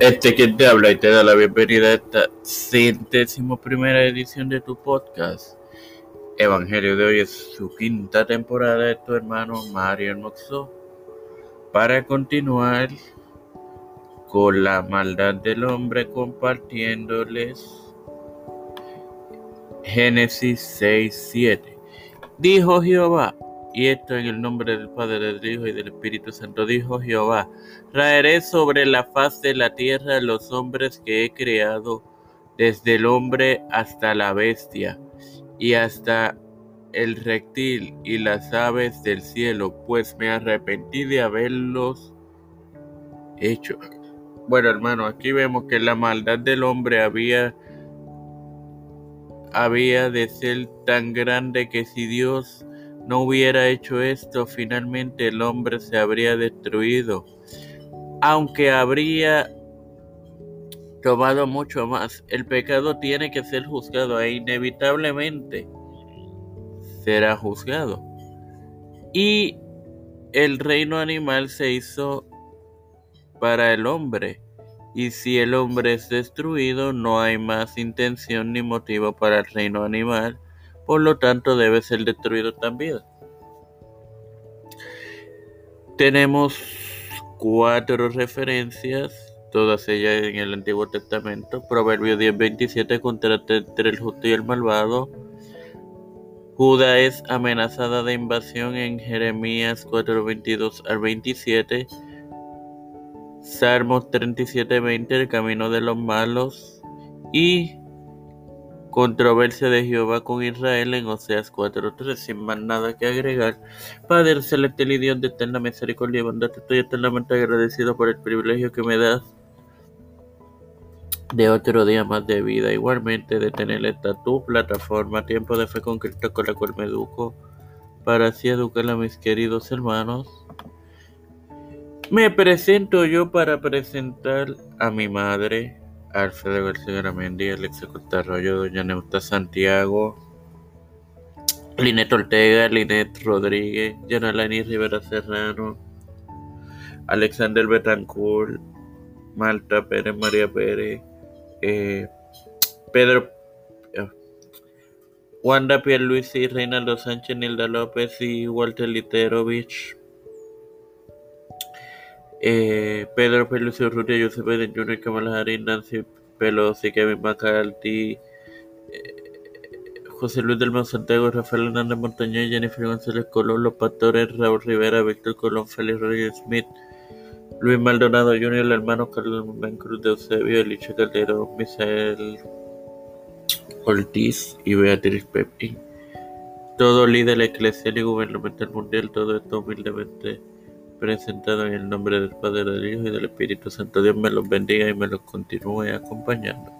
Este quien te habla y te da la bienvenida a esta centésimo primera edición de tu podcast. Evangelio de hoy es su quinta temporada de tu hermano Mario Moxo. Para continuar con la maldad del hombre compartiéndoles Génesis 6, 7. Dijo Jehová, y esto en el nombre del Padre, del Hijo y del Espíritu Santo, dijo Jehová, traeré sobre la faz de la tierra los hombres que he creado, desde el hombre hasta la bestia, y hasta el reptil y las aves del cielo, pues me arrepentí de haberlos hecho. Bueno, hermano, aquí vemos que la maldad del hombre había había de ser tan grande que si Dios no hubiera hecho esto, finalmente el hombre se habría destruido, aunque habría tomado mucho más. El pecado tiene que ser juzgado e inevitablemente será juzgado. Y el reino animal se hizo para el hombre. Y si el hombre es destruido, no hay más intención ni motivo para el reino animal por lo tanto debe ser destruido también. Tenemos cuatro referencias, todas ellas en el Antiguo Testamento. Proverbio 10:27 contra entre el justo y el malvado. Judá es amenazada de invasión en Jeremías 4:22 al 27. Salmos 37:20 el camino de los malos y Controversia de Jehová con Israel en Oseas 4.3. Sin más nada que agregar. Padre celestial y Dios de eterna misericordia y bondad, estoy eternamente agradecido por el privilegio que me das de otro día más de vida. Igualmente de tener esta tu plataforma, Tiempo de Fe con Cristo, con la cual me educo, para así educar a mis queridos hermanos. Me presento yo para presentar a mi madre, Alfredo García Garamendi, Alexa Arroyo, Doña Neuta Santiago, Linet Ortega, Linet Rodríguez, Yanalani Rivera Serrano, Alexander Betancourt, Malta Pérez, María Pérez, eh, Pedro, eh, Wanda Pierluisi, Reinaldo Sánchez, Nilda López y Walter Literovich. Eh, Pedro Peluso Urrutia, Joseph Biden Jr., Kamala Harris, Nancy Pelosi, Kevin McCarthy, eh, José Luis del Santiago, Rafael Hernández Montañez, Jennifer González Colón, Los Pastores, Raúl Rivera, Víctor Colón, Félix Roger Smith, Luis Maldonado Jr., el hermano Carlos Cruz de Eusebio, Elisha Calderón, Misael Ortiz y Beatriz Pepín. Todo líder eclesial y gubernamental mundial, todo esto humildemente presentado en el nombre del Padre, del Hijo y del Espíritu Santo. Dios me los bendiga y me los continúe acompañando.